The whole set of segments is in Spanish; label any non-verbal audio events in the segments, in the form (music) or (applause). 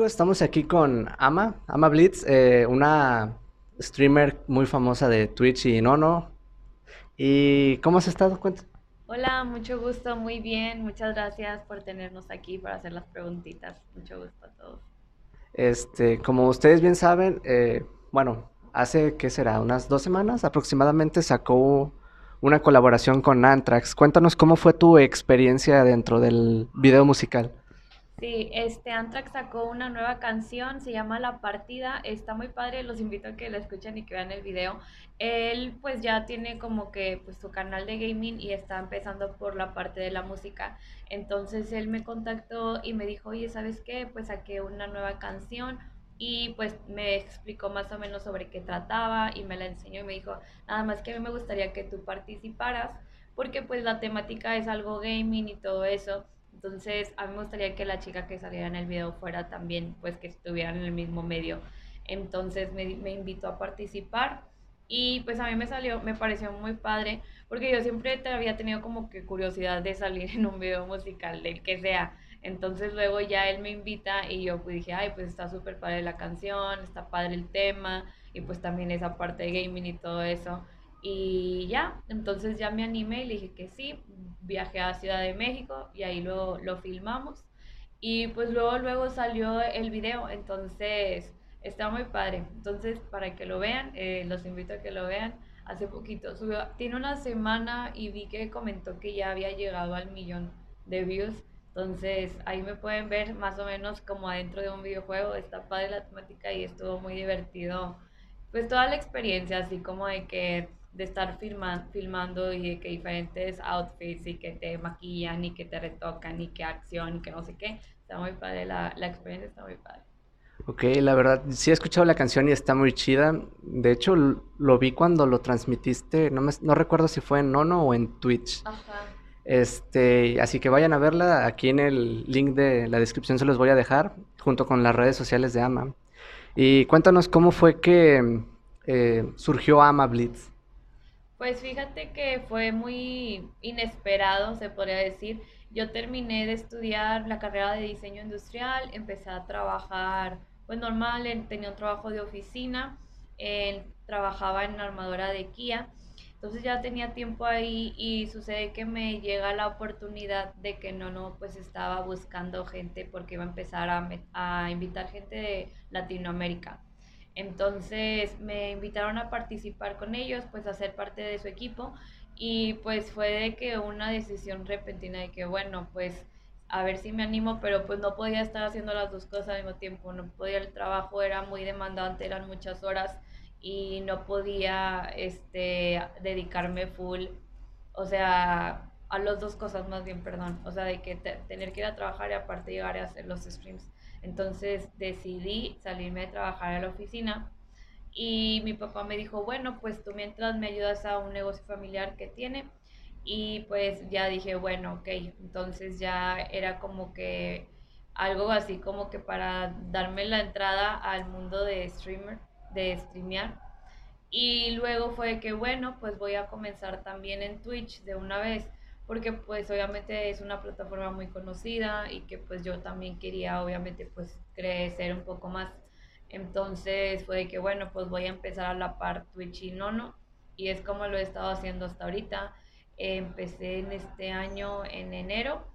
amigos? Estamos aquí con Ama, Ama Blitz, eh, una streamer muy famosa de Twitch y Nono. ¿Y cómo has estado? Cuenta. Hola, mucho gusto, muy bien. Muchas gracias por tenernos aquí para hacer las preguntitas. Mucho gusto a todos. Este, como ustedes bien saben, eh, bueno, hace, ¿qué será? Unas dos semanas aproximadamente sacó una colaboración con Anthrax. Cuéntanos cómo fue tu experiencia dentro del video musical. Sí, este Anthrax sacó una nueva canción, se llama La Partida, está muy padre, los invito a que la escuchen y que vean el video. Él pues ya tiene como que pues su canal de gaming y está empezando por la parte de la música. Entonces él me contactó y me dijo, oye, ¿sabes qué? Pues saqué una nueva canción y pues me explicó más o menos sobre qué trataba y me la enseñó y me dijo, nada más que a mí me gustaría que tú participaras porque pues la temática es algo gaming y todo eso. Entonces, a mí me gustaría que la chica que saliera en el video fuera también, pues que estuviera en el mismo medio. Entonces me, me invitó a participar y pues a mí me salió, me pareció muy padre, porque yo siempre había tenido como que curiosidad de salir en un video musical, del que sea. Entonces luego ya él me invita y yo pues dije, ay, pues está súper padre la canción, está padre el tema y pues también esa parte de gaming y todo eso. Y ya, entonces ya me animé y le dije que sí, viajé a Ciudad de México y ahí lo, lo filmamos. Y pues luego, luego salió el video, entonces está muy padre. Entonces, para que lo vean, eh, los invito a que lo vean. Hace poquito subió, tiene una semana y vi que comentó que ya había llegado al millón de views. Entonces, ahí me pueden ver más o menos como adentro de un videojuego. Está padre la temática y estuvo muy divertido. Pues toda la experiencia, así como de que de estar filmando y que diferentes outfits y que te maquillan y que te retocan y que acción y que no sé qué. Está muy padre, la, la experiencia está muy padre. Ok, la verdad, sí he escuchado la canción y está muy chida. De hecho, lo vi cuando lo transmitiste, no, me, no recuerdo si fue en Nono o en Twitch. Ajá. Este, así que vayan a verla. Aquí en el link de la descripción se los voy a dejar, junto con las redes sociales de Ama. Y cuéntanos cómo fue que eh, surgió Ama Blitz. Pues fíjate que fue muy inesperado, se podría decir. Yo terminé de estudiar la carrera de diseño industrial, empecé a trabajar, pues normal, tenía un trabajo de oficina, trabajaba en armadora de Kia. Entonces ya tenía tiempo ahí y sucede que me llega la oportunidad de que no, no, pues estaba buscando gente porque iba a empezar a, a invitar gente de Latinoamérica. Entonces me invitaron a participar con ellos, pues a ser parte de su equipo y pues fue de que una decisión repentina de que bueno, pues a ver si me animo, pero pues no podía estar haciendo las dos cosas al mismo tiempo, no podía, el trabajo era muy demandante, eran muchas horas y no podía este, dedicarme full, o sea, a las dos cosas más bien, perdón, o sea, de que tener que ir a trabajar y aparte llegar a hacer los streams. Entonces decidí salirme de trabajar a la oficina y mi papá me dijo, bueno, pues tú mientras me ayudas a un negocio familiar que tiene. Y pues ya dije, bueno, ok, entonces ya era como que algo así como que para darme la entrada al mundo de streamer, de streamear. Y luego fue que, bueno, pues voy a comenzar también en Twitch de una vez porque pues obviamente es una plataforma muy conocida y que pues yo también quería obviamente pues crecer un poco más. Entonces fue que bueno, pues voy a empezar a la par Twitch y Nono y es como lo he estado haciendo hasta ahorita. empecé en este año en enero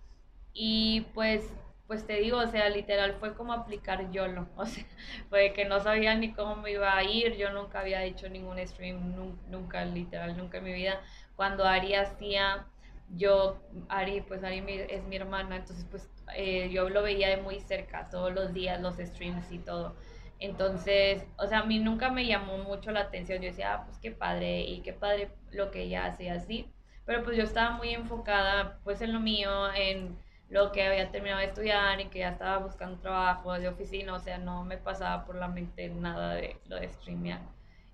y pues pues te digo, o sea, literal fue como aplicar YOLO, (laughs) o sea, fue que no sabía ni cómo me iba a ir, yo nunca había hecho ningún stream, nunca, literal, nunca en mi vida. Cuando Ari hacía yo, Ari, pues Ari es mi hermana, entonces pues eh, yo lo veía de muy cerca, todos los días, los streams y todo. Entonces, o sea, a mí nunca me llamó mucho la atención. Yo decía, ah, pues qué padre y qué padre lo que ella hace así. Pero pues yo estaba muy enfocada pues en lo mío, en lo que había terminado de estudiar y que ya estaba buscando trabajo de oficina, o sea, no me pasaba por la mente nada de lo de streamear.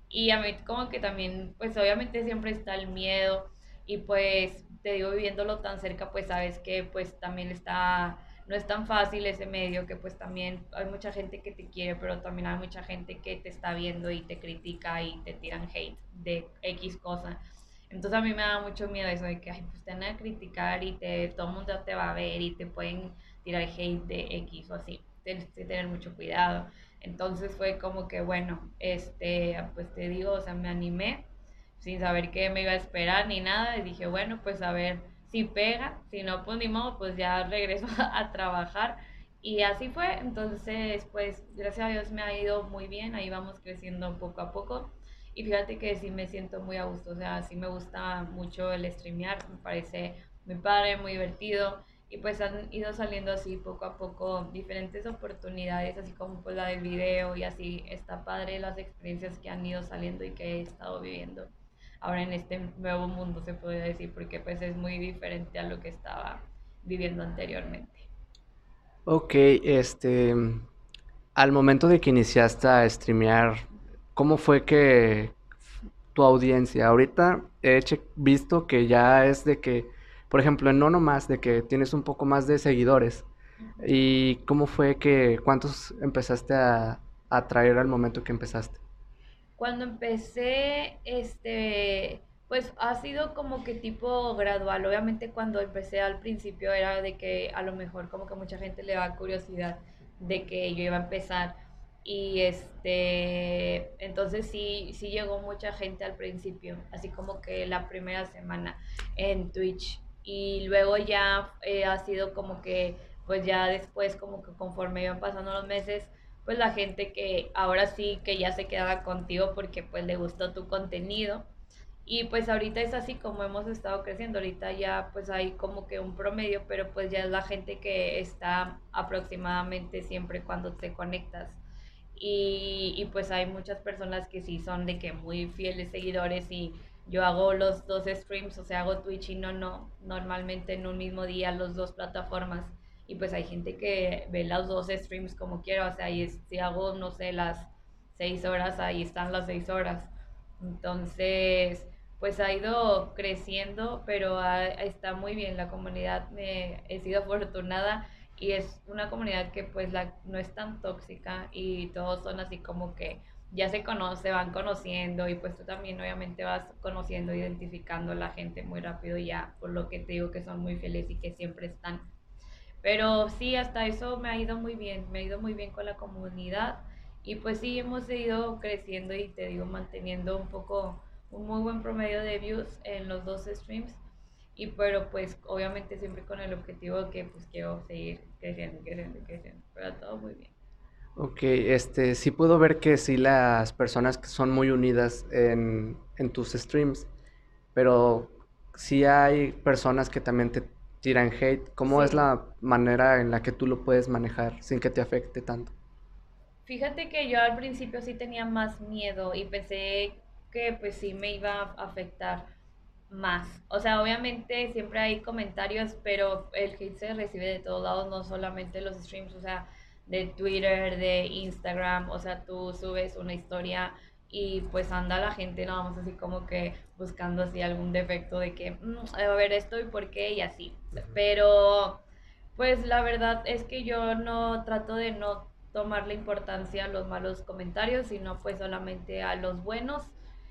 Y a mí como que también, pues obviamente siempre está el miedo y pues te digo, viviéndolo tan cerca, pues sabes que pues también está, no es tan fácil ese medio, que pues también hay mucha gente que te quiere, pero también hay mucha gente que te está viendo y te critica y te tiran hate de X cosa. Entonces a mí me da mucho miedo eso de que, ay, pues te van a criticar y te, todo el mundo te va a ver y te pueden tirar hate de X o así. tienes que tener mucho cuidado. Entonces fue como que, bueno, este, pues te digo, o sea, me animé sin saber qué me iba a esperar ni nada y dije, bueno, pues a ver si pega, si no, pues ni modo, pues ya (laughs) regreso a, trabajar. Y así fue, entonces pues gracias a Dios me ha ido muy bien, ahí vamos creciendo poco a poco. Y fíjate que sí me siento muy a gusto, o sea, sí me gusta mucho el streamear, me parece muy padre, muy divertido. Y pues han ido saliendo así poco a poco diferentes oportunidades, así como pues la del video y así está padre las experiencias que han ido saliendo y que he estado viviendo ahora en este nuevo mundo, se podría decir, porque pues es muy diferente a lo que estaba viviendo anteriormente. Ok, este, al momento de que iniciaste a streamear, ¿cómo fue que tu audiencia? Ahorita he visto que ya es de que, por ejemplo, en No Más, de que tienes un poco más de seguidores. ¿Y cómo fue que, cuántos empezaste a, a traer al momento que empezaste? Cuando empecé, este, pues ha sido como que tipo gradual. Obviamente cuando empecé al principio era de que a lo mejor como que mucha gente le da curiosidad de que yo iba a empezar. Y este, entonces sí, sí llegó mucha gente al principio, así como que la primera semana en Twitch. Y luego ya eh, ha sido como que, pues ya después como que conforme iban pasando los meses, pues la gente que ahora sí que ya se quedaba contigo porque pues le gustó tu contenido. Y pues ahorita es así como hemos estado creciendo, ahorita ya pues hay como que un promedio, pero pues ya es la gente que está aproximadamente siempre cuando te conectas. Y, y pues hay muchas personas que sí son de que muy fieles seguidores y yo hago los dos streams, o sea, hago Twitch y no, no, normalmente en un mismo día, los dos plataformas y pues hay gente que ve los dos streams como quiera, o sea, y si hago, no sé, las seis horas, ahí están las seis horas. Entonces, pues ha ido creciendo, pero está muy bien la comunidad, me he sido afortunada y es una comunidad que pues la, no es tan tóxica y todos son así como que ya se conoce, van conociendo y pues tú también obviamente vas conociendo, identificando a la gente muy rápido ya, por lo que te digo que son muy fieles y que siempre están pero sí, hasta eso me ha ido muy bien, me ha ido muy bien con la comunidad y pues sí, hemos ido creciendo y te digo, manteniendo un poco, un muy buen promedio de views en los dos streams. Y pero pues obviamente siempre con el objetivo que pues quiero seguir creciendo, creciendo, creciendo. Pero todo muy bien. Ok, este, sí puedo ver que sí las personas que son muy unidas en, en tus streams, pero sí hay personas que también te tiran hate, ¿cómo es la manera en la que tú lo puedes manejar sin que te afecte tanto? Fíjate que yo al principio sí tenía más miedo y pensé que pues sí me iba a afectar más. O sea, obviamente siempre hay comentarios, pero el hate se recibe de todos lados, no solamente los streams, o sea, de Twitter, de Instagram, o sea, tú subes una historia y pues anda la gente nada más así como que buscando así algún defecto de que, mm, a ver esto y por qué y así. Pero pues la verdad es que yo no trato de no tomarle importancia a los malos comentarios, sino pues solamente a los buenos.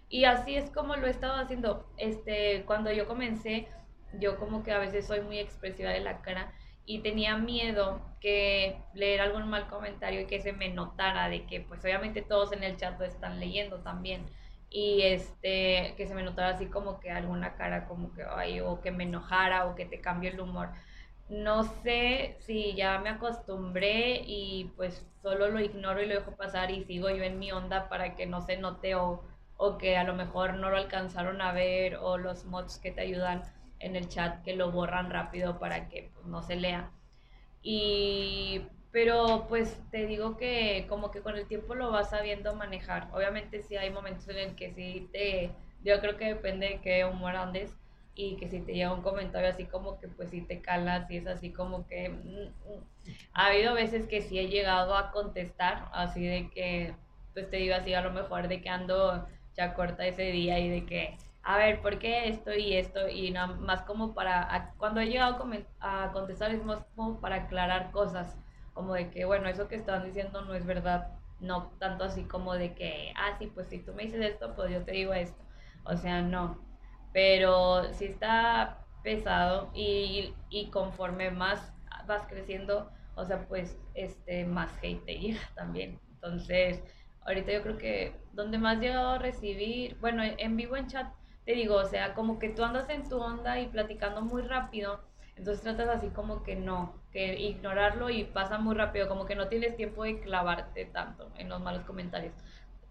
Y así es como lo he estado haciendo. Este, cuando yo comencé, yo como que a veces soy muy expresiva de la cara y tenía miedo que leer algún mal comentario y que se me notara de que pues obviamente todos en el chat lo están leyendo también y este que se me notara así como que alguna cara como que ay o que me enojara o que te cambie el humor no sé si ya me acostumbré y pues solo lo ignoro y lo dejo pasar y sigo yo en mi onda para que no se note o, o que a lo mejor no lo alcanzaron a ver o los mods que te ayudan en el chat que lo borran rápido para que pues, no se lea. Y, pero pues te digo que como que con el tiempo lo vas sabiendo manejar. Obviamente sí hay momentos en el que sí te, yo creo que depende de qué humor andes y que si te llega un comentario así como que pues si te calas y es así como que mm, mm. ha habido veces que sí he llegado a contestar así de que pues te digo así a lo mejor de que ando ya corta ese día y de que a ver, ¿por qué esto y esto? Y nada más como para, cuando he llegado a contestar es más como para aclarar cosas, como de que, bueno, eso que están diciendo no es verdad, no tanto así como de que, ah, sí, pues si tú me dices esto, pues yo te digo esto. O sea, no. Pero sí está pesado y, y conforme más vas creciendo, o sea, pues este, más hate te (laughs) también. Entonces, ahorita yo creo que donde más he llegado a recibir, bueno, en vivo en chat, te digo, o sea, como que tú andas en tu onda y platicando muy rápido, entonces tratas así como que no, que ignorarlo y pasa muy rápido, como que no tienes tiempo de clavarte tanto en los malos comentarios.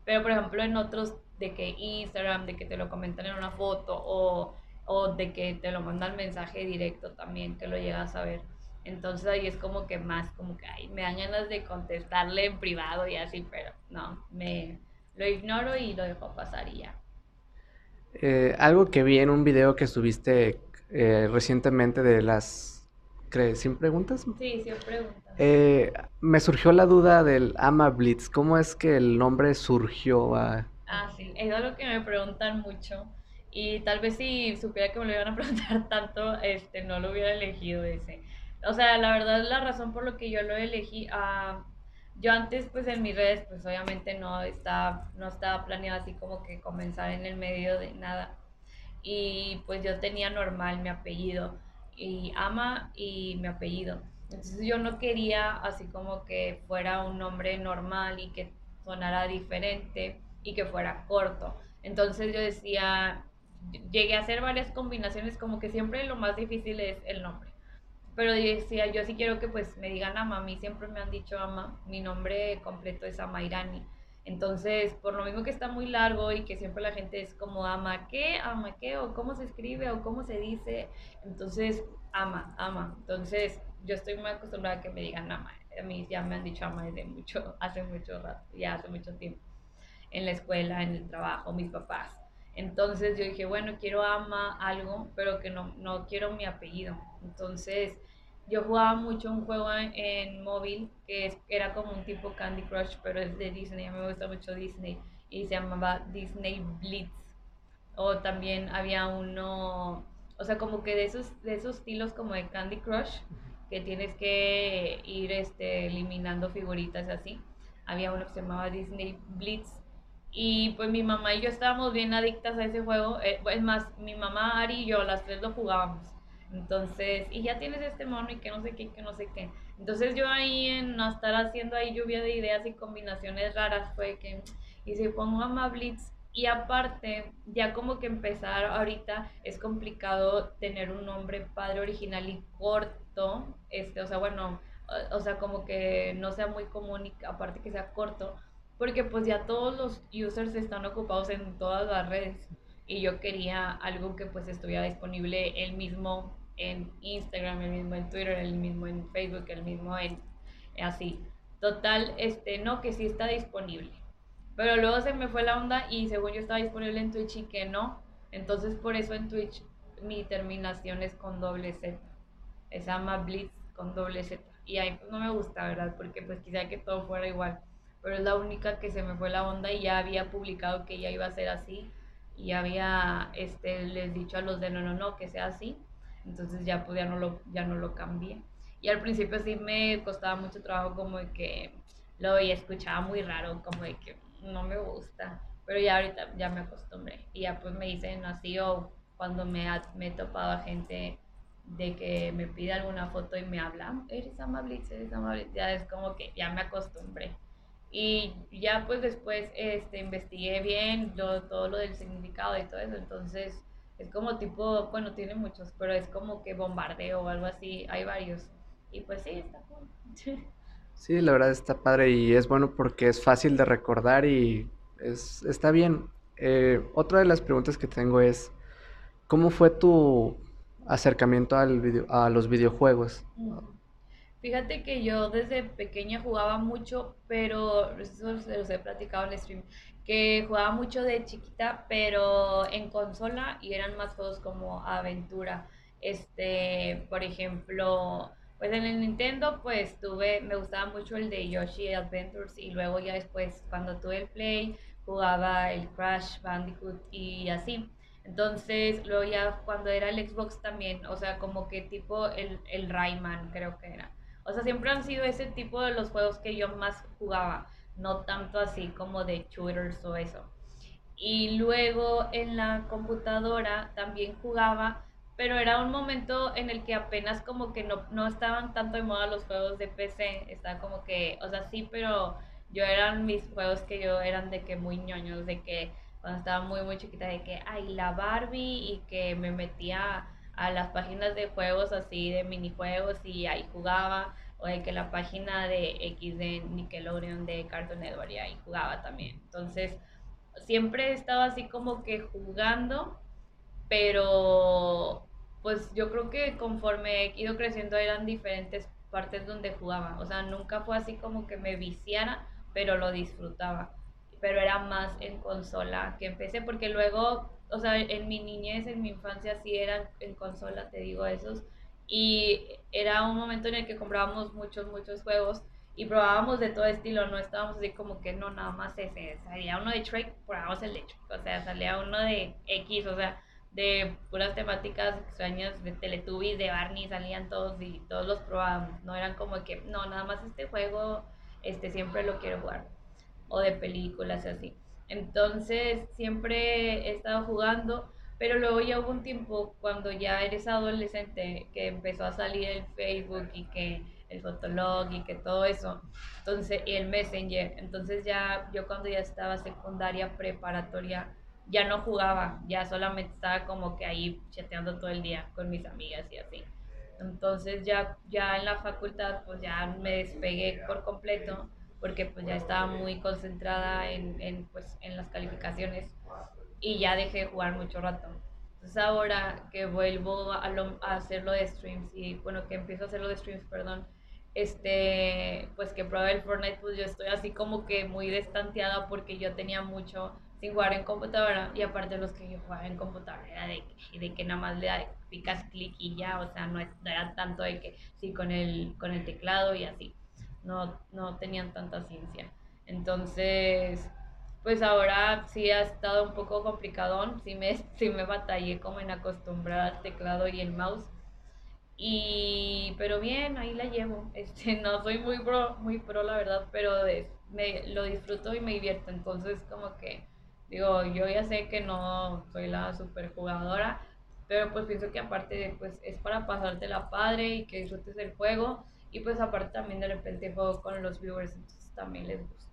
Pero por ejemplo en otros de que Instagram, de que te lo comentan en una foto o, o de que te lo mandan mensaje directo también, que lo llegas a ver. Entonces ahí es como que más, como que ay, me dan ganas de contestarle en privado y así, pero no, me lo ignoro y lo dejo pasar y ya. Eh, algo que vi en un video que subiste eh, recientemente de las... ¿Sin preguntas? Sí, sin preguntas. Eh, me surgió la duda del Ama Blitz. ¿Cómo es que el nombre surgió? Ah, sí, es algo que me preguntan mucho. Y tal vez si supiera que me lo iban a (laughs) preguntar tanto, este, no lo hubiera elegido ese. O sea, la verdad, la razón por lo que yo lo elegí, uh, yo antes, pues en mis redes, pues obviamente no estaba, no estaba planeado así como que comenzar en el medio de nada. Y pues yo tenía normal mi apellido, y ama y mi apellido. Entonces yo no quería así como que fuera un nombre normal y que sonara diferente y que fuera corto. Entonces yo decía, llegué a hacer varias combinaciones, como que siempre lo más difícil es el nombre. Pero decía, yo sí quiero que pues me digan Ama, a mí siempre me han dicho Ama, mi nombre completo es Amairani. Entonces, por lo mismo que está muy largo y que siempre la gente es como ama qué, ama qué, o cómo se escribe, o cómo se dice, entonces ama, ama. Entonces, yo estoy muy acostumbrada a que me digan ama. A mí ya me han dicho ama desde mucho, (laughs) hace mucho rato, ya hace mucho tiempo. En la escuela, en el trabajo, mis papás. Entonces yo dije, bueno, quiero ama algo, pero que no, no quiero mi apellido. Entonces yo jugaba mucho un juego en, móvil que era como un tipo Candy Crush, pero es de Disney. A mí me gusta mucho Disney y se llamaba Disney Blitz. O también había uno, o sea, como que de esos, de esos estilos como de Candy Crush, que tienes que ir este, eliminando figuritas así. Había uno que se llamaba Disney Blitz. Y pues mi mamá y yo estábamos bien adictas a ese juego. Eh, es más, mi mamá, Ari y yo, las tres lo jugábamos. Entonces, y ya tienes este mono y que no sé qué, que no sé qué. Entonces yo ahí en estar haciendo ahí lluvia de ideas y combinaciones raras fue que, si pongo a Blitz. Y aparte, ya como que empezar ahorita es complicado tener un nombre padre original y corto, este, o sea, bueno, o sea, como que no sea muy común y aparte que sea corto, porque pues ya todos los users están ocupados en todas las redes. Y yo quería algo que pues estuviera disponible el mismo en Instagram, el mismo en Twitter, el mismo en Facebook, el mismo en así. Total, este, no, que sí está disponible. Pero luego se me fue la onda y según yo estaba disponible en Twitch y que no. Entonces por eso en Twitch mi terminación es con doble Z. Se llama Blitz con doble Z. Y ahí pues no me gusta, ¿verdad? Porque pues quisiera que todo fuera igual. Pero es la única que se me fue la onda y ya había publicado que ya iba a ser así. Y había este, les dicho a los de no, no, no, que sea así. Entonces ya pues ya no lo, ya no lo cambié. Y al principio sí me costaba mucho trabajo como de que lo escuchaba muy raro, como de que no me gusta. Pero ya ahorita ya me acostumbré. Y ya pues me dicen así o cuando me, me he topado a gente de que me pide alguna foto y me habla, eres amable, eres amable, ya es como que ya me acostumbré. Y ya pues después este, investigué bien todo lo del significado y todo eso, entonces es como tipo, bueno, tiene muchos, pero es como que bombardeo o algo así, hay varios. Y pues sí, está cool. (laughs) Sí, la verdad está padre y es bueno porque es fácil de recordar y es, está bien. Eh, otra de las preguntas que tengo es, ¿cómo fue tu acercamiento al video, a los videojuegos? Fíjate que yo desde pequeña jugaba mucho, pero eso se los he platicado en stream que jugaba mucho de chiquita, pero en consola y eran más juegos como aventura. Este, por ejemplo, pues en el Nintendo pues tuve, me gustaba mucho el de Yoshi Adventures y luego ya después cuando tuve el Play jugaba el Crash Bandicoot y así. Entonces, luego ya cuando era el Xbox también, o sea, como que tipo el, el Rayman creo que era. O sea, siempre han sido ese tipo de los juegos que yo más jugaba no tanto así como de shooters o eso. Y luego en la computadora también jugaba, pero era un momento en el que apenas como que no, no estaban tanto de moda los juegos de PC, estaba como que, o sea, sí, pero yo eran mis juegos que yo eran de que muy ñoños, de que cuando estaba muy muy chiquita, de que, ay, la Barbie y que me metía a las páginas de juegos así, de minijuegos y ahí jugaba, o de que la página de X de Nickelodeon de Cartoon Network y ahí jugaba también. Entonces, siempre estaba así como que jugando, pero pues yo creo que conforme he ido creciendo eran diferentes partes donde jugaba. O sea, nunca fue así como que me viciara, pero lo disfrutaba. Pero era más en consola que empecé, porque luego, o sea, en mi niñez, en mi infancia sí eran en consola, te digo esos. Y era un momento en el que comprábamos muchos, muchos juegos y probábamos de todo estilo, no estábamos así como que no, nada más ese. Salía uno de Shrek, probábamos el de Shrek. O sea, salía uno de X, o sea, de puras temáticas extrañas de Teletubbies, de Barney, salían todos y todos los probábamos. No eran como que, no, nada más este juego, este siempre lo quiero jugar. O de películas así. Entonces, siempre he estado jugando, pero luego ya hubo un tiempo cuando ya eres adolescente que empezó a salir el Facebook y que el Fotolog y que todo eso. Entonces, y el Messenger. Entonces ya yo cuando ya estaba secundaria, preparatoria, ya no jugaba, ya solamente estaba como que ahí chateando todo el día con mis amigas y así. Entonces ya, ya en la facultad pues ya me despegué por completo porque pues ya estaba muy concentrada en, en, pues, en las calificaciones y ya dejé de jugar mucho rato. Entonces ahora que vuelvo a, a hacerlo de streams y bueno, que empiezo a hacerlo de streams, perdón, este, pues que probé el Fortnite, pues yo estoy así como que muy destanteada porque yo tenía mucho sin jugar en computadora y aparte los que yo jugaba en computadora era de, de que nada más le picas clic y ya, o sea, no, era tanto de que sí con el, con el teclado y así, no, no tenían tanta ciencia. Entonces, pues ahora sí ha estado un poco complicadón, sí me, (laughs) sí me batallé como en acostumbrar al teclado y el mouse. Y, pero bien, ahí la llevo. (laughs) Este, no soy muy pro, muy pro la verdad, pero me, lo disfruto y me divierto. Entonces, como que Digo, yo ya sé que no soy la super jugadora, pero pues pienso que aparte pues es para pasarte la padre y que disfrutes el juego y pues aparte también de repente juego con los viewers, entonces también les gusta.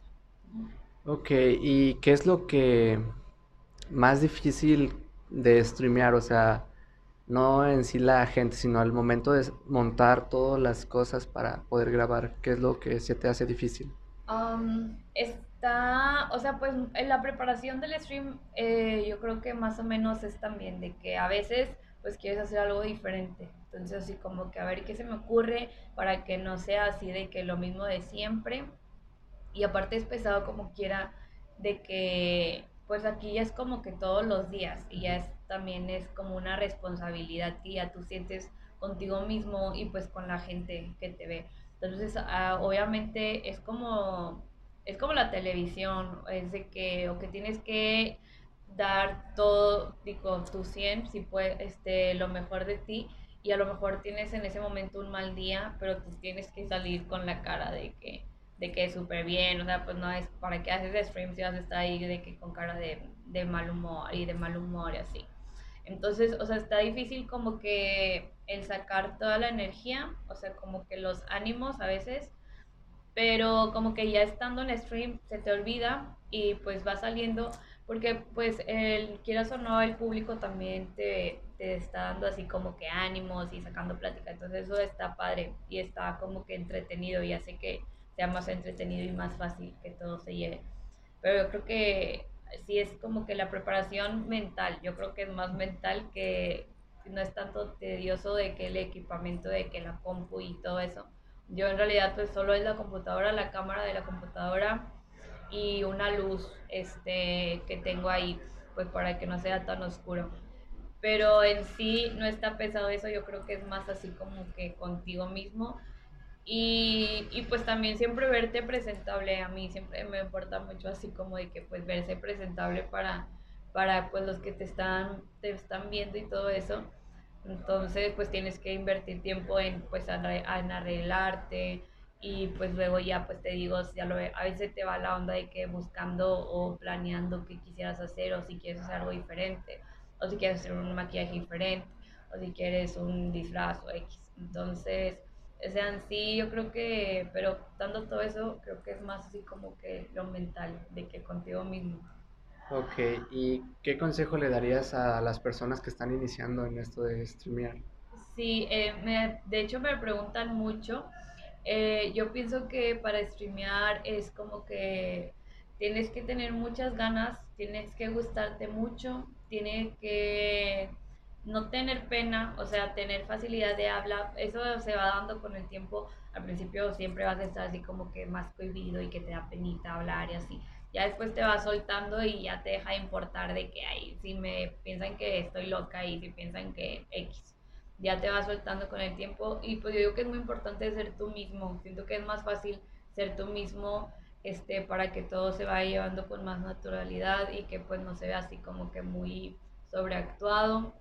Ok, ¿y qué es lo que más difícil de streamear? O sea, no en sí la gente, sino al momento de montar todas las cosas para poder grabar, ¿qué es lo que se te hace difícil? Um, es Está, o sea, pues en la preparación del stream eh, yo creo que más o menos es también de que a veces pues quieres hacer algo diferente. Entonces así como que a ver qué se me ocurre para que no sea así de que lo mismo de siempre. Y aparte es pesado como quiera de que pues aquí ya es como que todos los días y ya es, también es como una responsabilidad que tú sientes contigo mismo y pues con la gente que te ve. Entonces ah, obviamente es como es como la televisión, es de que, o que tienes que dar todo, digo, tu 100, si puedes, este, lo mejor de ti, y a lo mejor tienes en ese momento un mal día, pero tú tienes que salir con la cara de que, de que súper bien, o sea, pues no es, ¿para qué haces streams si vas a estar ahí de que con cara de, de mal humor y de mal humor y así? Entonces, o sea, está difícil como que el sacar toda la energía, o sea, como que los ánimos a veces, pero como que ya estando en stream se te olvida y pues va saliendo porque pues el quieras o no el público también te, te, está dando así como que ánimos y sacando plática entonces eso está padre y está como que entretenido y hace que sea más entretenido y más fácil que todo se lleve pero yo creo que sí es como que la preparación mental yo creo que es más mental que no es tanto tedioso de que el equipamiento de que la compu y todo eso yo en realidad pues solo es la computadora, la cámara de la computadora y una luz este, que tengo ahí, pues para que no sea tan oscuro. Pero en sí no está pesado eso, yo creo que es más así como que contigo mismo. Y, y, pues también siempre verte presentable, a mí siempre me importa mucho así como de que pues verse presentable para, para pues los que te están, te están viendo y todo eso. Entonces, pues tienes que invertir tiempo en, pues, en arreglarte y pues luego ya, pues te digo, ya lo, a veces te va la onda de que buscando o planeando qué quisieras hacer o si quieres hacer algo diferente o si quieres hacer un maquillaje diferente o si quieres un disfraz o X. Entonces, o sea, en sí yo creo que, pero dando todo eso, creo que es más así como que lo mental, de que contigo mismo. Ok, ¿y qué consejo le darías a las personas que están iniciando en esto de streamear? Sí, eh, me, de hecho me preguntan mucho. Eh, yo pienso que para streamear es como que tienes que tener muchas ganas, tienes que gustarte mucho, tienes que no tener pena, o sea, tener facilidad de habla, eso se va dando con el tiempo. Al principio siempre vas a estar así como que más cohibido y que te da penita hablar y así. Ya después te vas soltando y ya te deja de importar de que hay, si me piensan que estoy loca y si piensan que X, ya te vas soltando con el tiempo. Y pues yo digo que es muy importante ser tú mismo. Siento que es más fácil ser tú mismo este, para que todo se vaya llevando con más naturalidad y que pues no se vea así como que muy sobreactuado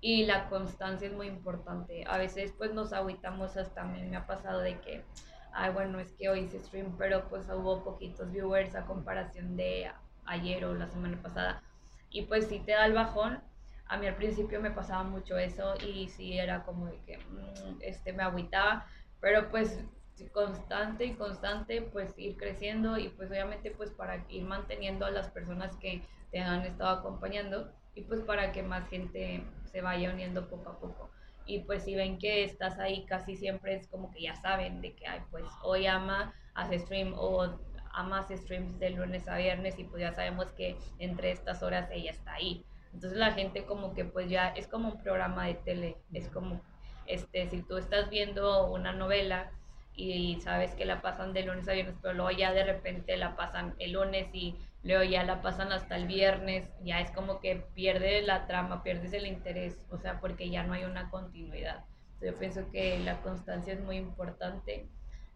y la constancia es muy importante. A veces pues nos agüitamos hasta, a mí me ha pasado de que, ay bueno, es que hoy hice stream, pero pues hubo poquitos viewers a comparación de ayer o la semana pasada. Y pues sí te da el bajón. A mí al principio me pasaba mucho eso y sí era como de que mm, este, me agüitaba, pero pues constante y constante pues ir creciendo y pues obviamente pues para ir manteniendo a las personas que te han estado acompañando y pues para que más gente se vaya uniendo poco a poco. Y pues si ven que estás ahí casi siempre es como que ya saben de que ay, pues hoy ama hace stream o ama hace streams de lunes a viernes y pues ya sabemos que entre estas horas ella está ahí. Entonces la gente como que pues ya es como un programa de tele, es como este si tú estás viendo una novela y sabes que la pasan de lunes a viernes, pero luego ya de repente la pasan el lunes y luego ya la pasan hasta el viernes, ya es como que pierdes la trama, pierdes el interés, o sea, porque ya no hay una continuidad. yo pienso que la constancia es muy importante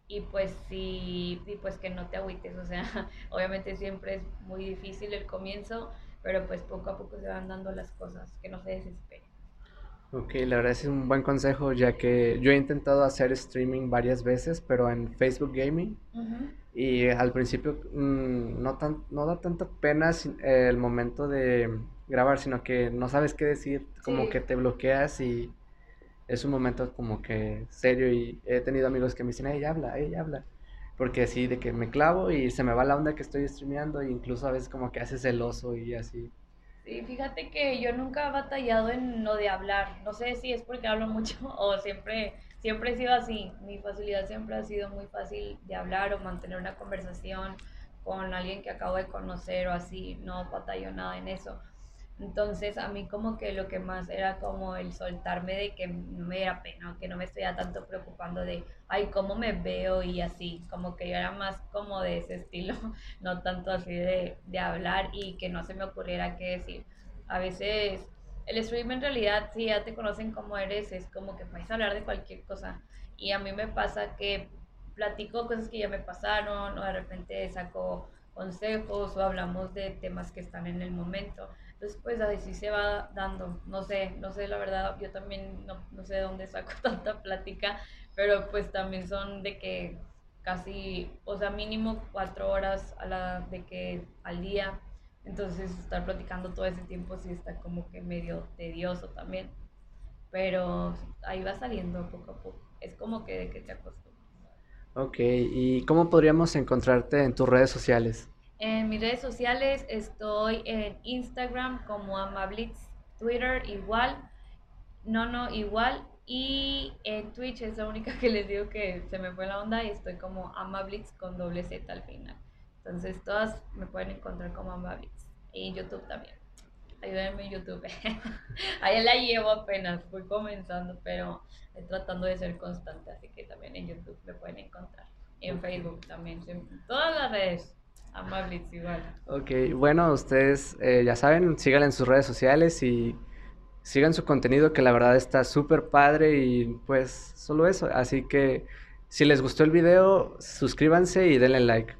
y pues sí, y pues que no te agüites, (laughs) o sea, obviamente siempre es muy difícil el comienzo, pero pues poco a poco se van dando las cosas, que no se desesperen. Ok, la verdad es un buen consejo, ya que yo he intentado hacer streaming varias veces, pero en Facebook Gaming. Y al principio mm, no, tan, no da tanta pena el momento de grabar, sino que no sabes qué decir, como que te bloqueas y es un momento como que serio. Y he tenido amigos que me dicen, ella habla, ella habla. Porque así de que me clavo y se me va la onda que estoy streameando, e incluso a veces como que haces celoso y así. Sí, fíjate que yo nunca he batallado en lo de hablar. No sé si es porque hablo mucho (laughs) o siempre, siempre he sido así. Mi facilidad siempre ha sido muy fácil de hablar o mantener una conversación con alguien que acabo de conocer o así. No batallo nada en eso. Entonces a mí como que lo que más era como el soltarme de que no me diera pena, que no me estuviera tanto preocupando de, ay, cómo me veo y así, como que yo era más como de ese estilo, (laughs) no tanto así de, de hablar y que no se me ocurriera qué decir. A veces el stream en realidad, si ya te conocen como eres, es como que puedes hablar de cualquier cosa. Y a mí me pasa que platico cosas que ya me pasaron o de repente saco consejos o hablamos de temas que están en el momento. Entonces, pues así se va dando. No sé, no sé, la verdad, yo también no, no sé de dónde saco (laughs) tanta plática, pero pues también son de que casi, o sea, mínimo cuatro horas a la, de que al día. Entonces, estar platicando todo ese tiempo sí está como que medio tedioso también. Pero ahí va saliendo poco a poco. Es como que de que te acostumbras. Ok, ¿y cómo podríamos encontrarte en tus redes sociales? En mis redes sociales estoy en Instagram como Amablitz, Twitter igual, no, no, igual. Y en Twitch es la única (laughs) que les digo que se me fue la onda y estoy como Amablitz con doble Z al final. Entonces todas me pueden encontrar como Amablitz. Y en YouTube también. Ayúdenme en YouTube. (laughs) Ahí la llevo apenas, fui comenzando, pero estoy tratando de ser constante, así que también en YouTube me pueden encontrar. En Facebook también, en todas las redes. Amablitz igual. Ok, bueno, ustedes eh, ya saben, sigan en sus redes sociales y sigan su contenido que la verdad está súper padre y pues solo eso. Así que si les gustó el video, suscríbanse y denle like.